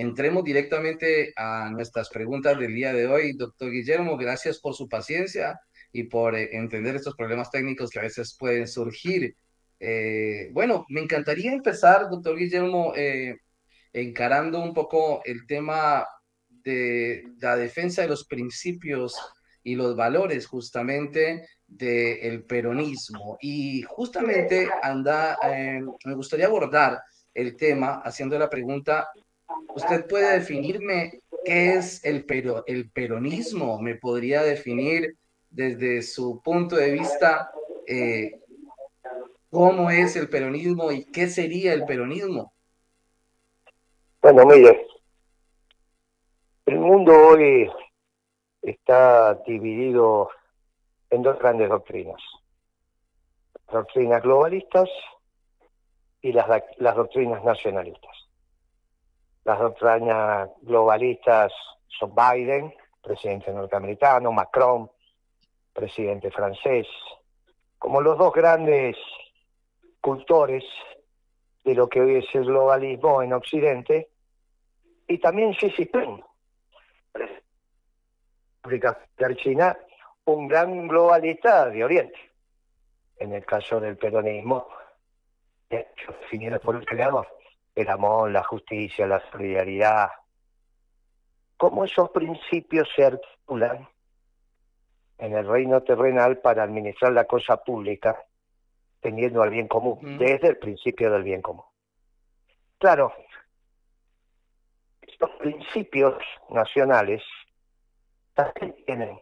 entremos directamente a nuestras preguntas del día de hoy. Doctor Guillermo, gracias por su paciencia y por eh, entender estos problemas técnicos que a veces pueden surgir. Eh, bueno, me encantaría empezar, doctor Guillermo, eh, encarando un poco el tema de la defensa de los principios y los valores justamente del peronismo. Y justamente anda, me gustaría abordar el tema haciendo la pregunta, ¿usted puede definirme qué es el, el peronismo? ¿Me podría definir desde su punto de vista eh, cómo es el peronismo y qué sería el peronismo? Bueno, mire, el mundo hoy está dividido en dos grandes doctrinas. Doctrinas globalistas y las doctrinas nacionalistas. Las doctrinas globalistas son Biden, presidente norteamericano, Macron, presidente francés, como los dos grandes cultores de lo que hoy es el globalismo en Occidente, y también Xi Jinping, de China, un gran globalista de Oriente. En el caso del peronismo, definido por el creador, el amor, la justicia, la solidaridad. ¿Cómo esos principios se articulan en el reino terrenal para administrar la cosa pública, teniendo al bien común, desde el principio del bien común? Claro, estos principios nacionales también tienen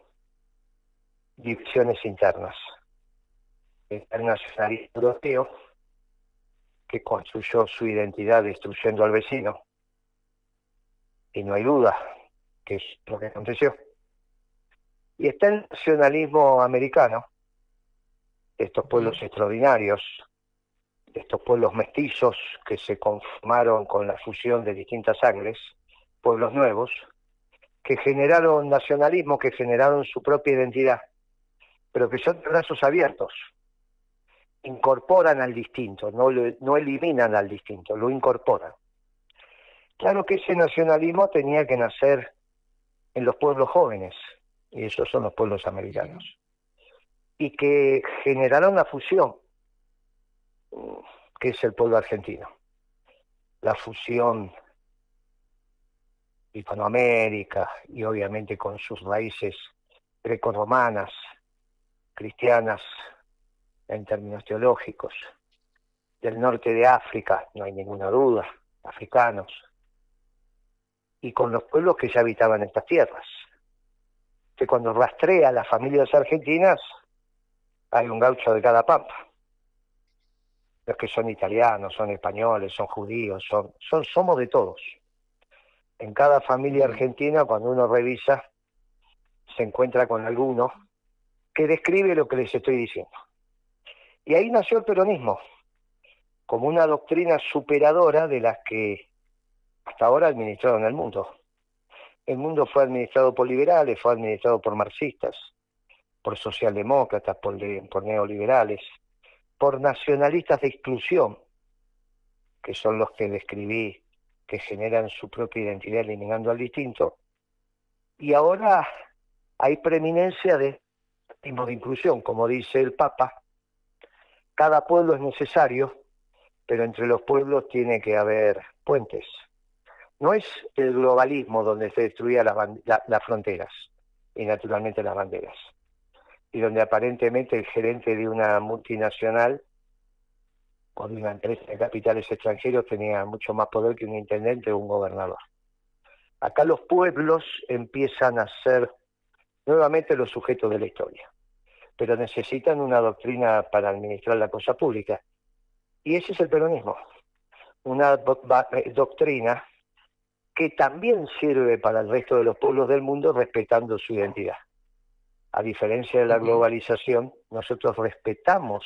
divisiones internas. El nacionalismo europeo que construyó su identidad destruyendo al vecino. Y no hay duda que es lo que aconteció. Y está el nacionalismo americano, estos pueblos extraordinarios, estos pueblos mestizos que se conformaron con la fusión de distintas sangres, pueblos nuevos, que generaron nacionalismo, que generaron su propia identidad, pero que son de brazos abiertos, incorporan al distinto, no, no eliminan al distinto, lo incorporan. Claro que ese nacionalismo tenía que nacer en los pueblos jóvenes, y esos son los pueblos americanos, y que generaron la fusión, que es el pueblo argentino. La fusión Hispanoamérica y obviamente con sus raíces greco-romanas, cristianas, en términos teológicos, del norte de África, no hay ninguna duda, africanos, y con los pueblos que ya habitaban estas tierras. Que cuando rastrea las familias argentinas, hay un gaucho de cada pampa. Los que son italianos, son españoles, son judíos, son, son, somos de todos. En cada familia argentina, cuando uno revisa, se encuentra con alguno que describe lo que les estoy diciendo. Y ahí nació el peronismo, como una doctrina superadora de las que hasta ahora administraron el mundo. El mundo fue administrado por liberales, fue administrado por marxistas, por socialdemócratas, por, neoliberales, por nacionalistas de exclusión, que son los que describí, que generan su propia identidad eliminando al distinto. Y ahora hay preeminencia de de inclusión, como dice el Papa, cada pueblo es necesario, pero entre los pueblos tiene que haber puentes. No es el globalismo donde se destruían las fronteras y naturalmente las banderas, y donde aparentemente el gerente de una multinacional o de una empresa de capitales extranjeros tenía mucho más poder que un intendente o un gobernador. Acá los pueblos empiezan a ser nuevamente los sujetos de la historia pero necesitan una doctrina para administrar la cosa pública. Y ese es el peronismo, una eh, doctrina que también sirve para el resto de los pueblos del mundo respetando su identidad. A diferencia de la globalización, nosotros respetamos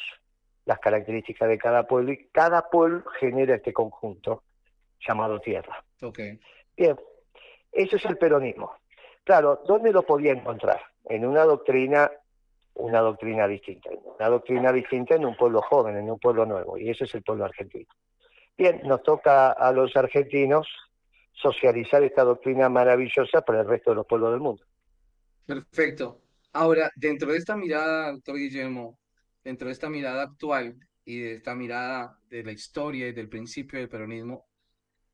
las características de cada pueblo y cada pueblo genera este conjunto llamado tierra. Okay. Bien, eso es el peronismo. Claro, ¿dónde lo podía encontrar? En una doctrina una doctrina distinta, una doctrina distinta en un pueblo joven, en un pueblo nuevo, y ese es el pueblo argentino. Bien, nos toca a los argentinos socializar esta doctrina maravillosa para el resto de los pueblos del mundo. Perfecto. Ahora, dentro de esta mirada, doctor Guillermo, dentro de esta mirada actual y de esta mirada de la historia y del principio del peronismo,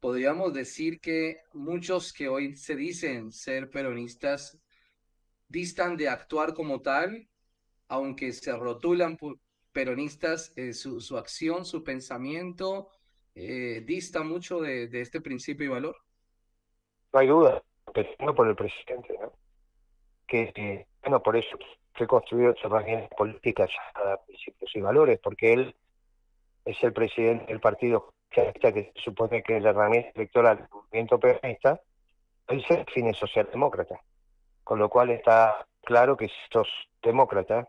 podríamos decir que muchos que hoy se dicen ser peronistas distan de actuar como tal, aunque se rotulan peronistas, eh, su, su, acción, su pensamiento, eh, dista mucho de, de, este principio y valor. No hay duda, no por el presidente, ¿no? Que, eh, bueno, por eso se construyó esa página política a principios y valores, porque él es el presidente del partido que se supone que es la herramienta electoral del movimiento peronista, él se define socialdemócrata. Con lo cual está claro que si sos demócrata,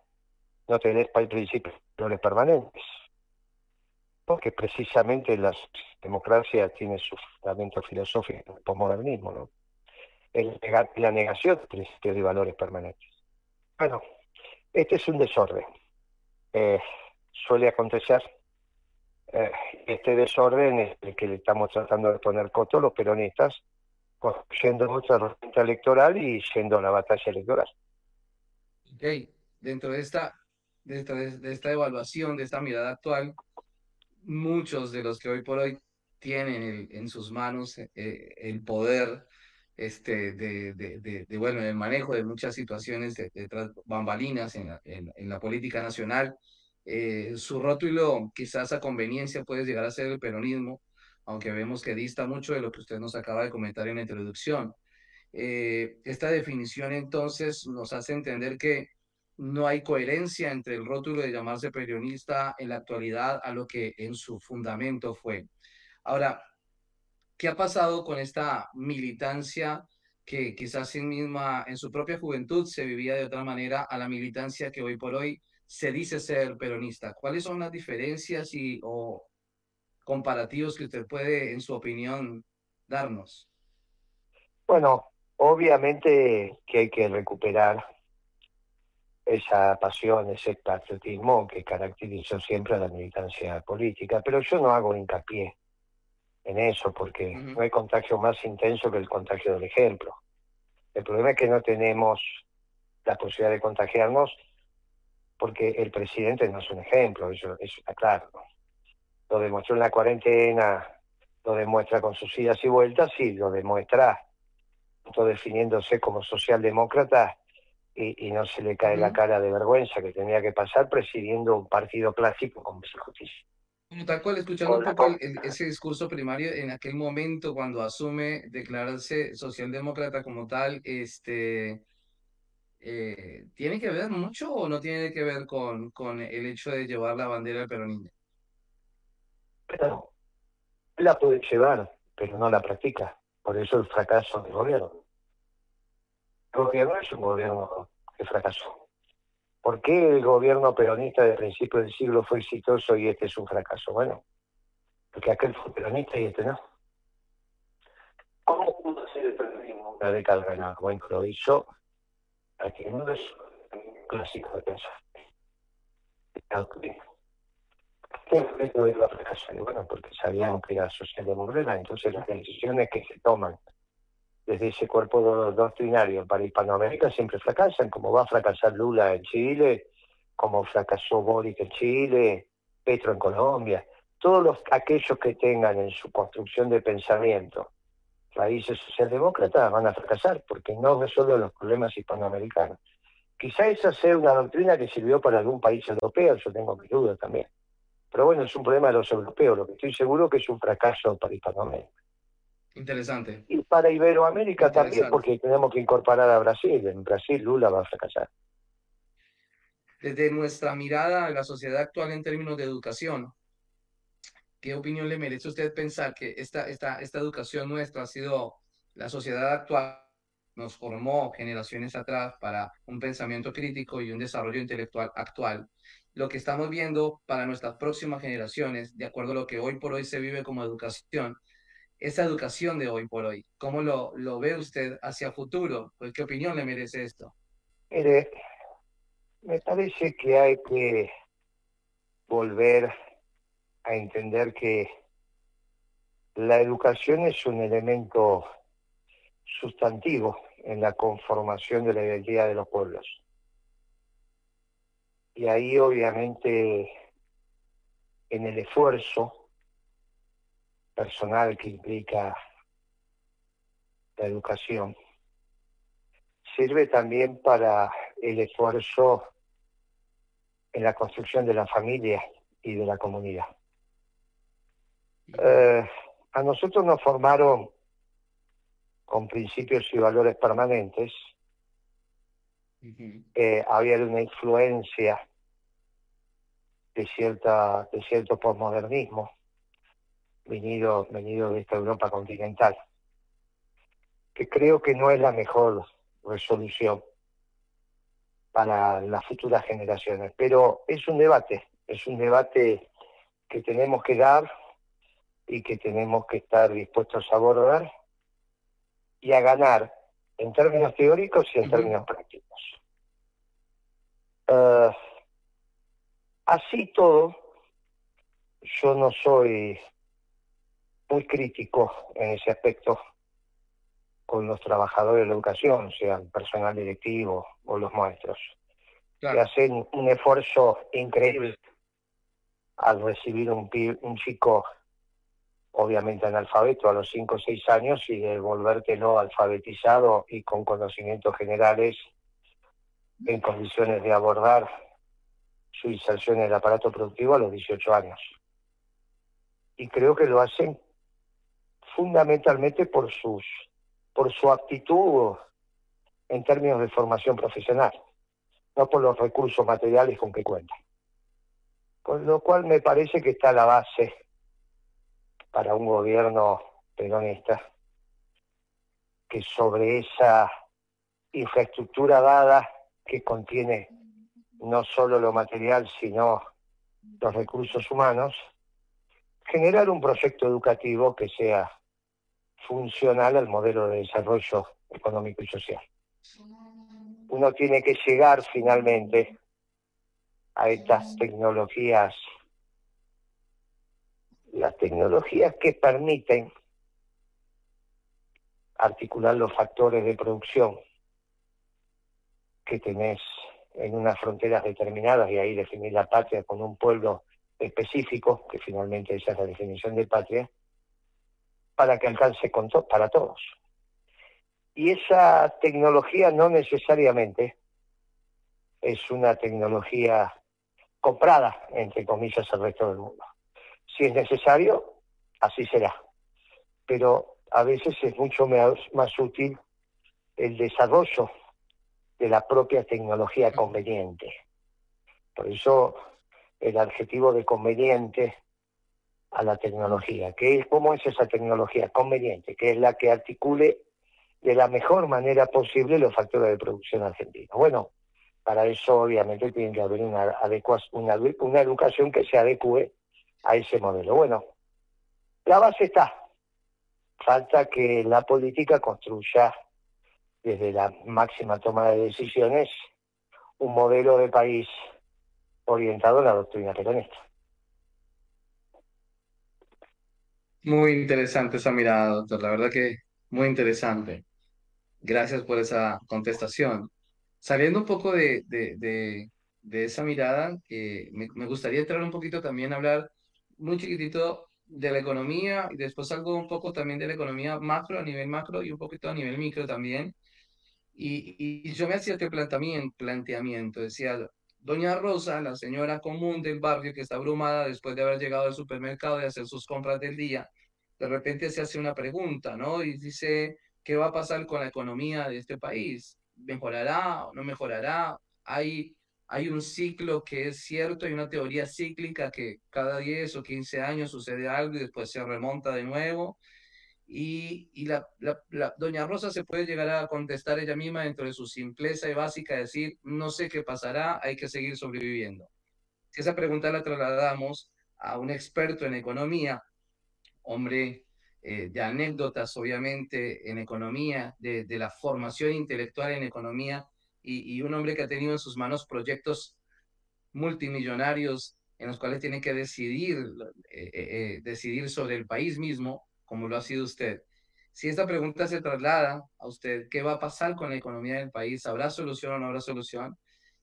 no tenés para el principio valores permanentes. Porque precisamente las democracias tienen su fundamento filosófico el posmodernismo, ¿no? La negación de principios de valores permanentes. Bueno, este es un desorden. Eh, suele acontecer eh, este desorden es el que le estamos tratando de poner coto los peronistas, yendo otra herramienta electoral y yendo a la batalla electoral. Ok, dentro de esta, de esta, evaluación, de esta mirada actual, muchos de los que hoy por hoy tienen en sus manos eh, el poder este, de, de, de, bueno, el manejo de muchas situaciones de, bambalinas en en, en la política nacional, eh, su rótulo quizás a conveniencia puede llegar a ser el peronismo, aunque vemos que dista mucho de lo que usted nos acaba de comentar en la introducción. Eh, esta definición entonces nos hace entender que no hay coherencia entre el rótulo de llamarse peronista en la actualidad a lo que en su fundamento fue. Ahora, ¿qué ha pasado con esta militancia que quizás en misma en su propia juventud se vivía de otra manera a la militancia que hoy por hoy se dice ser peronista. ¿Cuáles son las diferencias y o comparativos que usted puede, en su opinión, darnos? Bueno, obviamente que hay que recuperar esa pasión, ese patriotismo que caracterizó siempre a la militancia política, pero yo no hago hincapié en eso porque no hay contagio más intenso que el contagio del ejemplo. El problema es que no tenemos la posibilidad de contagiarnos porque el presidente no es un ejemplo, eso, está claro. Lo demostró en la cuarentena, lo demuestra con sus idas y vueltas y lo demuestra definiéndose como socialdemócrata y, y no se le cae la cara de vergüenza que tenía que pasar presidiendo un partido clásico como es justicia. Tal cual, escuchando un poco ese discurso primario, en aquel momento cuando asume declararse socialdemócrata como tal, este, eh, ¿tiene que ver mucho o no tiene que ver con, con el hecho de llevar la bandera del peronismo? Pero la puede llevar, pero no la practica. Por eso el fracaso del gobierno. El gobierno es un gobierno que fracasó. ¿Por qué el gobierno peronista de principio del siglo fue exitoso y este es un fracaso? Bueno, porque aquel fue peronista y este no. ¿Cómo pudo ser el peronismo una década ganada? Bueno, lo hizo no es clásico de pensar. ¿Qué no iba a fracasar? Bueno, porque sabían que era socialdemócrata, entonces las decisiones que se toman desde ese cuerpo doctrinario para Hispanoamérica siempre fracasan, como va a fracasar Lula en Chile, como fracasó Boric en Chile, Petro en Colombia. Todos los, aquellos que tengan en su construcción de pensamiento raíces socialdemócratas van a fracasar porque no resuelven los problemas hispanoamericanos. Quizá esa sea una doctrina que sirvió para algún país europeo, yo tengo mis dudas también. Pero bueno, es un problema de los europeos, lo que estoy seguro que es un fracaso para Hispanoamérica. Interesante. Y para Iberoamérica también, porque tenemos que incorporar a Brasil. En Brasil Lula va a fracasar. Desde nuestra mirada a la sociedad actual en términos de educación, ¿Qué opinión le merece usted pensar que esta, esta, esta educación nuestra ha sido la sociedad actual? Nos formó generaciones atrás para un pensamiento crítico y un desarrollo intelectual actual. Lo que estamos viendo para nuestras próximas generaciones, de acuerdo a lo que hoy por hoy se vive como educación, esa educación de hoy por hoy, ¿cómo lo, lo ve usted hacia futuro? Pues, ¿Qué opinión le merece esto? Mire, me parece que hay que volver a entender que la educación es un elemento sustantivo en la conformación de la identidad de los pueblos. Y ahí obviamente en el esfuerzo personal que implica la educación, sirve también para el esfuerzo en la construcción de la familia y de la comunidad. Eh, a nosotros nos formaron con principios y valores permanentes. Eh, había una influencia de cierta de cierto posmodernismo venido venido de esta Europa continental que creo que no es la mejor resolución para las futuras generaciones pero es un debate es un debate que tenemos que dar y que tenemos que estar dispuestos a abordar y a ganar en términos teóricos y en términos prácticos. Eh, así todo, yo no soy muy crítico en ese aspecto con los trabajadores de la educación, sean personal directivo o los maestros, que hacen un esfuerzo increíble al recibir un, un chico obviamente analfabeto a los 5 o 6 años y no alfabetizado y con conocimientos generales en condiciones de abordar su inserción en el aparato productivo a los 18 años. Y creo que lo hacen fundamentalmente por sus por su actitud en términos de formación profesional, no por los recursos materiales con que cuentan. Con lo cual me parece que está la base para un gobierno peronista que sobre esa infraestructura dada que contiene no solo lo material, sino los recursos humanos, generar un proyecto educativo que sea funcional al modelo de desarrollo económico y social. Uno tiene que llegar finalmente a estas tecnologías las tecnologías que permiten articular los factores de producción que tenés en unas fronteras determinadas y ahí definir la patria con un pueblo específico, que finalmente esa es la definición de patria, para que alcance con para todos. Y esa tecnología no necesariamente es una tecnología comprada, entre comillas, al resto del mundo. Si es necesario, así será. Pero a veces es mucho más, útil el desarrollo de la propia tecnología conveniente. Por eso el adjetivo de conveniente a la tecnología. ¿Qué ¿Cómo es esa tecnología conveniente? Que es la que articule de la mejor manera posible los factores de producción argentinos. Bueno, para eso obviamente tiene que haber una, una, una educación que se adecue a ese modelo. Bueno, la base está. Falta que la política construya desde la máxima toma de decisiones un modelo de país orientado a la doctrina peronista. Muy interesante esa mirada, doctor. La verdad que muy interesante. Gracias por esa contestación. Saliendo un poco de, de, de, esa mirada, eh, me, me, gustaría entrar un poquito también a hablar muy chiquitito de la economía y después algo un poco también de la economía macro, a nivel macro y un poquito a nivel micro también. Y, y yo me hacía este planteamiento, planteamiento, decía, Doña Rosa, la señora común del barrio que está abrumada después de haber llegado al supermercado y hacer sus compras del día, de repente se hace una pregunta, ¿no? Y dice, ¿qué va a pasar con la economía de este país? ¿Mejorará o no mejorará? Hay hay un ciclo que es cierto, hay una teoría cíclica que cada 10 o 15 años sucede algo y después se remonta de nuevo. Y, la, doña Rosa se puede llegar a contestar ella misma dentro de su simpleza y básica, decir, no sé qué pasará, hay que seguir sobreviviendo. Si esa pregunta la trasladamos a un experto en economía, hombre eh, de anécdotas obviamente en economía, de, la formación intelectual en economía, y, un hombre que ha tenido en sus manos proyectos multimillonarios en los cuales tiene que decidir, eh, eh, decidir sobre el país mismo, como lo ha sido usted, si esta pregunta se traslada a usted, ¿qué va a pasar con la economía del país? ¿Habrá solución o no habrá solución?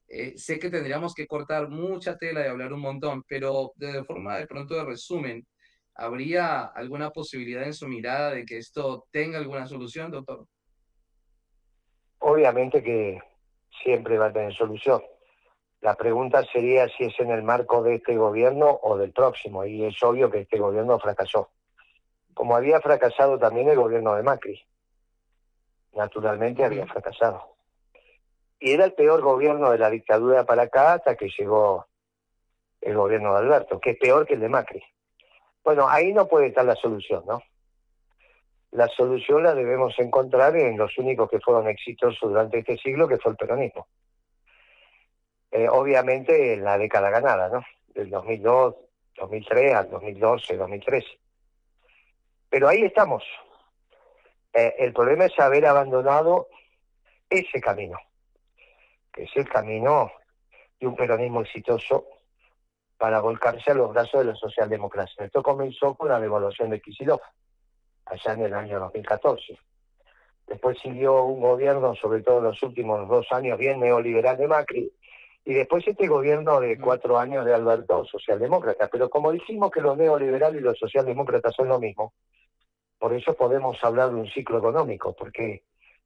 Eh, sé que tendríamos que cortar mucha tela y hablar un montón, pero de forma de pronto de resumen, ¿habría alguna posibilidad en su mirada de que esto tenga alguna solución, doctor? Obviamente que siempre va a tener solución. La pregunta sería si es en el marco de este gobierno o del próximo, y es obvio que este gobierno fracasó. Como había fracasado también el gobierno de Macri. Naturalmente había fracasado. Y era el peor gobierno de la dictadura para acá hasta que llegó el gobierno de Alberto, que es peor que el de Macri. Bueno, ahí no puede estar la solución, ¿no? La solución la debemos encontrar en los únicos que fueron exitosos durante este siglo, que fue el peronismo. Eh, obviamente en la década ganada, ¿no? Del 2002, 2003 al 2012, 2013. Pero ahí estamos. Eh, el problema es haber abandonado ese camino que es el camino de un peronismo exitoso para volcarse a los brazos de la socialdemocracia. Esto comenzó con la devaluación de Kisilov, allá en el año 2014. Después siguió un gobierno, sobre todo en los últimos dos años, bien neoliberal de Macri, y después este gobierno de cuatro años de Alberto, socialdemócrata. Pero como dijimos que los neoliberales y los socialdemócratas son lo mismo, por eso podemos hablar de un ciclo económico, porque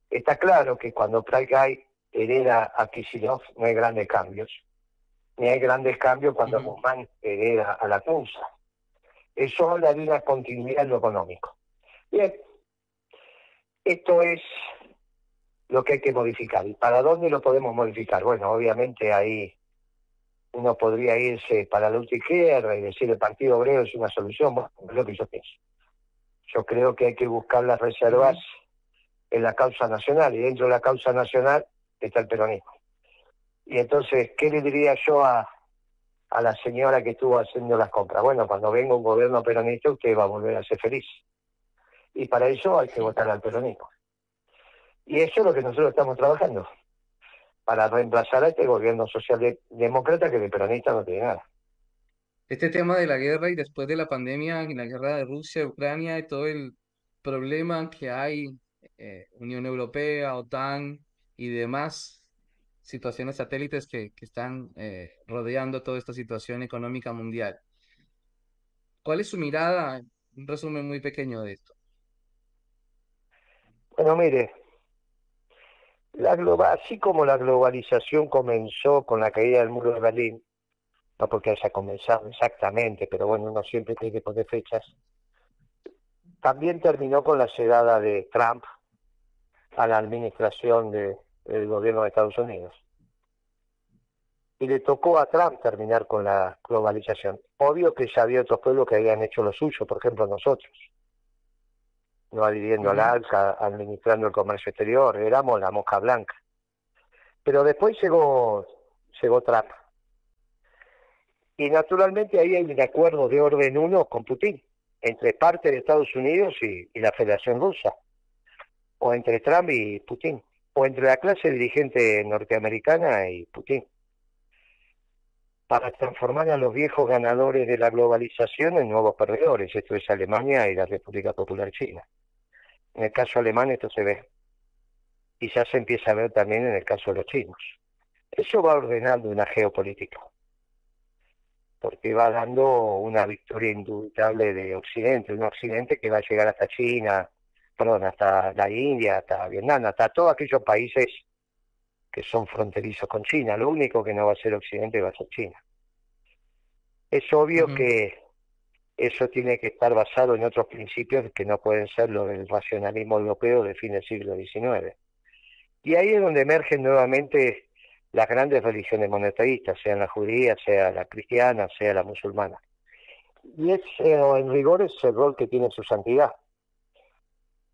está claro que cuando hay hereda a Kisilov, no hay grandes cambios. Ni hay grandes cambios cuando uh hereda a la CUNSA. Eso habla de una continuidad en lo económico. Bien, esto es lo que hay que modificar. ¿Y para dónde lo podemos modificar? Bueno, obviamente ahí uno podría irse para la izquierda y decir el Partido Obrero es una solución. Bueno, es lo que yo pienso. Yo creo que hay que buscar las reservas en la causa nacional y dentro de la causa nacional está el peronismo. Y entonces, ¿qué le diría yo a, a la señora que estuvo haciendo las compras? Bueno, cuando venga un gobierno peronista, usted va a volver a ser feliz. Y para eso hay que votar al peronismo. Y eso es lo que nosotros estamos trabajando, para reemplazar a este gobierno socialdemócrata que de peronista no tiene nada. Este tema de la guerra y después de la pandemia, y la guerra de Rusia, Ucrania y todo el problema que hay, eh, Unión Europea, OTAN, y demás situaciones satélites que, están eh, rodeando toda esta situación económica mundial. ¿Cuál es su mirada? Un resumen muy pequeño de esto. Bueno, mire, la así como la globalización comenzó con la caída del muro de Berlín, no porque haya comenzado exactamente, pero bueno, uno siempre tiene que poner fechas, también terminó con la llegada de Trump a la administración de, el gobierno de Estados Unidos. Y le tocó a Trump terminar con la globalización. Obvio que ya había otros pueblos que habían hecho lo suyo, por ejemplo nosotros. No adhiriendo al alza, administrando el comercio exterior, éramos la mosca blanca. Pero después llegó, llegó Trump. Y naturalmente ahí hay un acuerdo de orden uno con Putin, entre parte de Estados Unidos y la Federación Rusa, o entre Trump y Putin o entre la clase dirigente norteamericana y Putin, para transformar a los viejos ganadores de la globalización en nuevos perdedores. Esto es Alemania y la República Popular China. En el caso alemán esto se ve. Y ya se empieza a ver también en el caso de los chinos. Eso va ordenando una geopolítica, porque va dando una victoria indubitable de Occidente, un Occidente que va a llegar hasta China, perdón, hasta la India, hasta Vietnam, hasta todos aquellos países que son fronterizos con China. Lo único que no va a ser Occidente va a ser China. Es obvio que eso tiene que estar basado en otros principios que no pueden ser los del racionalismo europeo de fin del siglo XIX. Y ahí es donde emergen nuevamente las grandes religiones monetaristas, sean la judía, sea la cristiana, sea la musulmana. Y es, eh, en rigor, es el rol que tiene su santidad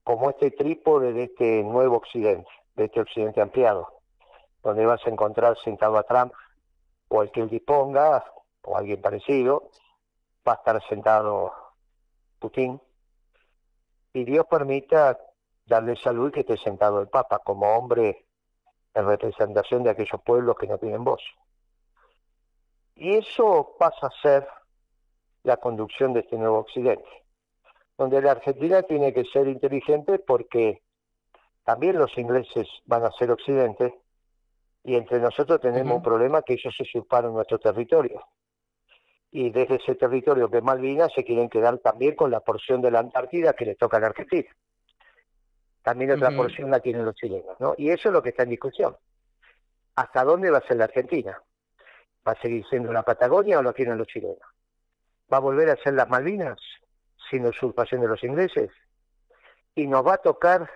como este trípode de este nuevo occidente, de este occidente ampliado, donde vas a encontrar sentado a Trump o que él disponga, o alguien parecido, va a estar sentado Putin, y Dios permita darle salud que esté sentado el Papa como hombre en representación de aquellos pueblos que no tienen voz. Y eso pasa a ser la conducción de este nuevo occidente donde la Argentina tiene que ser inteligente porque también los ingleses van a ser occidente y entre nosotros tenemos un problema que ellos se usurparon nuestro territorio. Y desde ese territorio de Malvinas se quieren quedar también con la porción de la Antártida que le toca a la Argentina. También otra porción la tienen los chilenos, ¿no? Y eso es lo que está en discusión. ¿Hasta dónde va a ser la Argentina? ¿Va a seguir siendo la Patagonia o lo tienen los chilenos? ¿Va a volver a ser las Malvinas sin usurpación de los ingleses? ¿Y nos va a tocar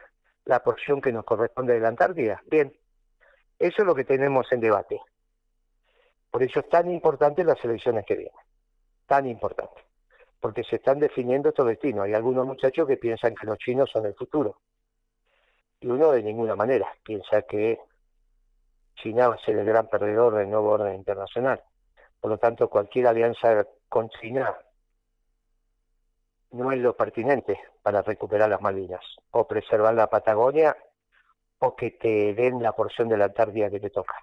la porción que nos corresponde de la Antártida? Bien, eso es lo que tenemos en debate. Por eso es tan importante las elecciones que vienen. Tan importante. Porque se están definiendo estos destinos. Hay algunos muchachos que piensan que los chinos son el futuro. Y uno de ninguna manera piensa que China va a ser el gran perdedor del nuevo orden internacional. Por lo tanto, cualquier alianza con China no es lo pertinente para recuperar las Malvinas o preservar la Patagonia o que te den la porción de la Antártida que te toca.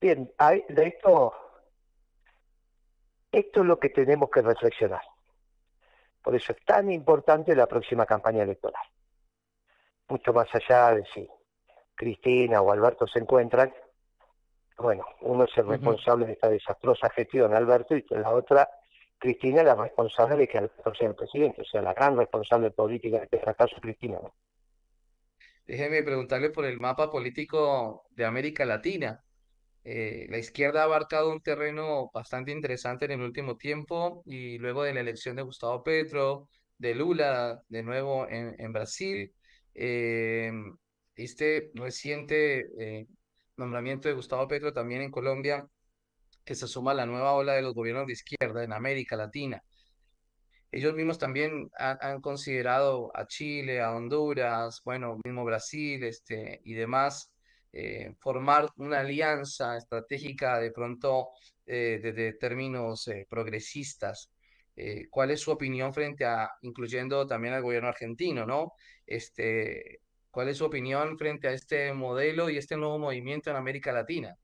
Bien, de esto, esto es lo que tenemos que reflexionar. Por eso es tan importante la próxima campaña electoral. Mucho más allá de si Cristina o Alberto se encuentran, bueno, uno es el responsable de esta desastrosa gestión, Alberto, y la otra, Cristina, es la responsable de que Alberto sea el presidente, o sea, la gran responsable política de este fracaso, Cristina. Déjeme preguntarle por el mapa político de América Latina. Eh, la izquierda ha abarcado un terreno bastante interesante en el último tiempo y luego de la elección de Gustavo Petro, de Lula, de nuevo en, Brasil, eh, este reciente eh, nombramiento de Gustavo Petro también en Colombia, que se suma a la nueva ola de los gobiernos de izquierda en América Latina. Ellos mismos también han, considerado a Chile, a Honduras, bueno, mismo Brasil este, y demás, eh, formar una alianza estratégica de pronto desde términos eh, progresistas. ¿Cuál es su opinión frente a, incluyendo también al gobierno argentino, ¿no? Este, ¿Cuál es su opinión frente a este modelo y este nuevo movimiento en América Latina?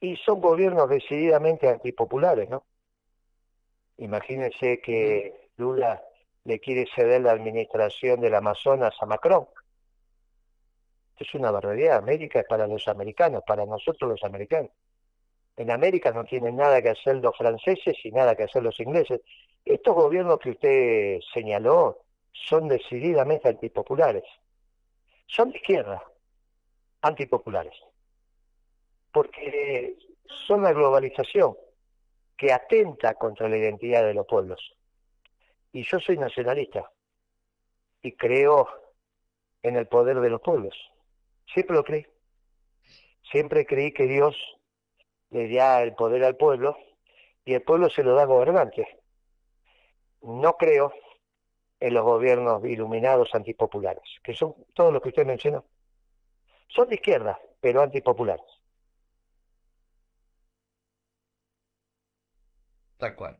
Y son gobiernos decididamente antipopulares, ¿no? Imagínense que Lula le quiere ceder la administración del Amazonas a Macron. Es una barbaridad. América es para los americanos, para nosotros los americanos. En América no tienen nada que hacer los franceses y nada que hacer los ingleses. Estos gobiernos que usted señaló son decididamente antipopulares son de izquierda, antipopulares, porque son la globalización que atenta contra la identidad de los pueblos. Y yo soy nacionalista y creo en el poder de los pueblos. Siempre lo creí. Siempre creí que Dios le da el poder al pueblo y el pueblo se lo da a gobernantes. No creo en los gobiernos iluminados antipopulares, que son todos los que usted mencionó. Son de izquierda, pero antipopulares. Tal cual.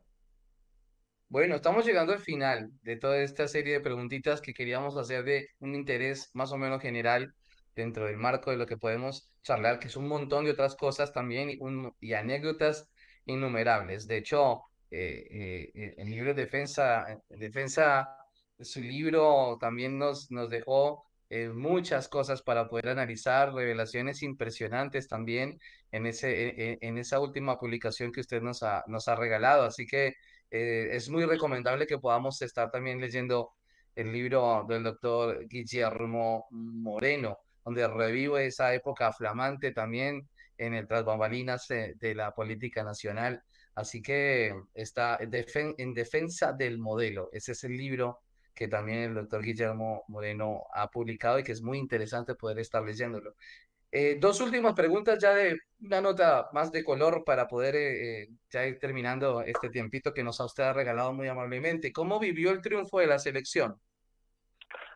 Bueno, estamos llegando al final de toda esta serie de preguntitas que queríamos hacer de un interés más o menos general dentro del marco de lo que podemos charlar, que es un montón de otras cosas también y, y anécdotas innumerables. De hecho, eh, eh, eh el libro Defensa, Defensa su libro también nos, nos dejó eh, muchas cosas para poder analizar, revelaciones impresionantes también en, ese, e, e, en, esa última publicación que usted nos ha, nos ha regalado. Así que eh, es muy recomendable que podamos estar también leyendo el libro del doctor Guillermo Moreno, donde revive esa época flamante también en el tras bambalinas de, la política nacional. Así que está en defensa del modelo. Ese es el libro que también el doctor Guillermo Moreno ha publicado y que es muy interesante poder estar leyéndolo. Eh, dos últimas preguntas ya de una nota más de color para poder eh, eh, ya ir terminando este tiempito que nos ha usted regalado muy amablemente. ¿Cómo vivió el triunfo de la selección?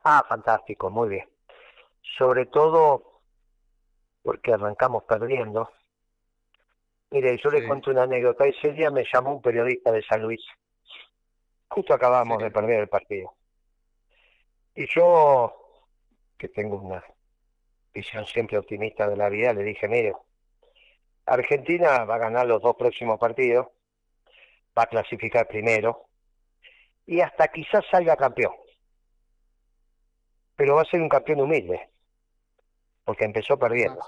Ah, fantástico, muy bien. Sobre todo porque arrancamos perdiendo. Mire, yo le cuento una anécdota. Ese día me llamó un periodista de San Luis. Justo acabamos de perder el partido. Y yo, que tengo una visión siempre optimista de la vida, le dije, mire, Argentina va a ganar los dos próximos partidos, va a clasificar primero, y hasta quizás salga campeón. Pero va a ser un campeón humilde, porque empezó perdiendo.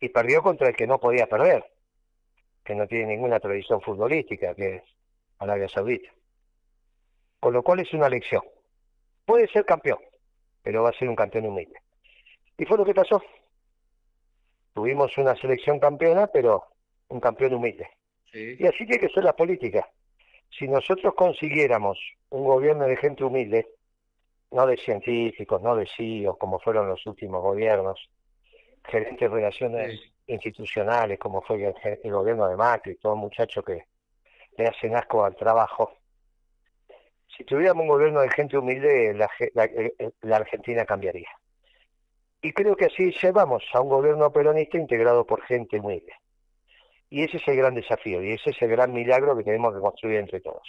Y perdió contra el que no podía perder, que no tiene ninguna tradición futbolística, que es Arabia Saudita. Con lo cual es una lección. Puede ser campeón, pero va a ser un campeón humilde. Y fue lo que pasó. Tuvimos una selección campeona, pero un campeón humilde. Y así tiene que ser la política. Si nosotros consiguiéramos un gobierno de gente humilde, no de científicos, no de CIO, e como fueron los últimos gobiernos, gerentes de relaciones institucionales, como fue el, gobierno de Macri, todo muchacho que le hacen asco al trabajo. Si tuviéramos un gobierno de gente humilde, la, la Argentina cambiaría. Y creo que así llevamos a un gobierno peronista integrado por gente humilde. Y ese es el gran desafío y ese es el gran milagro que tenemos que construir entre todos.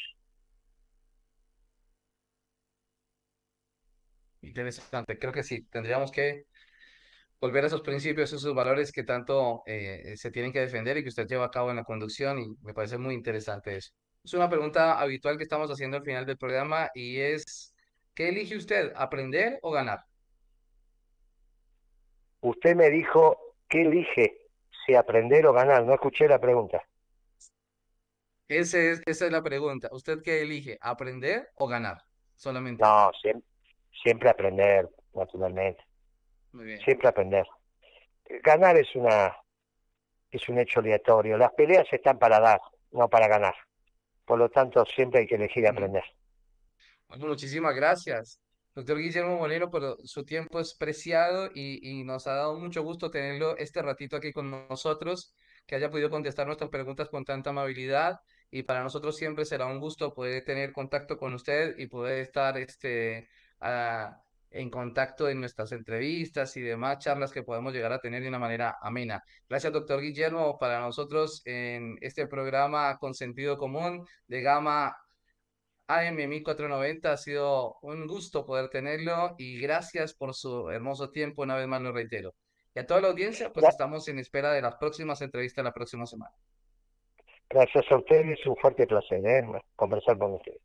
Interesante, creo que sí, tendríamos que volver a esos principios, esos valores que tanto eh, se tienen que defender y que usted lleva a cabo en la conducción y me parece muy interesante eso. Es una pregunta habitual que estamos haciendo al final del programa y es, ¿qué elige usted, aprender o ganar? Usted me dijo, ¿qué elige? Si aprender o ganar. No escuché la pregunta. Ese es, esa es la pregunta. ¿Usted qué elige? ¿Aprender o ganar? Solamente. No, siempre, aprender, naturalmente. Siempre aprender. Ganar es una es un hecho aleatorio. Las peleas están para dar, no para ganar. Por lo tanto, siempre hay que elegir aprender. Bueno, muchísimas gracias. Doctor Guillermo Molero, por su tiempo es preciado y, nos ha dado mucho gusto tenerlo este ratito aquí con nosotros, que haya podido contestar nuestras preguntas con tanta amabilidad y para nosotros siempre será un gusto poder tener contacto con usted y poder estar este, en contacto en nuestras entrevistas y demás charlas que podemos llegar a tener de una manera amena. Gracias, doctor Guillermo, para nosotros en este programa con sentido común de Gama AM 1490. Ha sido un gusto poder tenerlo y gracias por su hermoso tiempo. Una vez más lo reitero. Y a toda la audiencia, pues estamos en espera de las próximas entrevistas la próxima semana. Gracias a ustedes, un fuerte placer ¿eh? conversar con ustedes.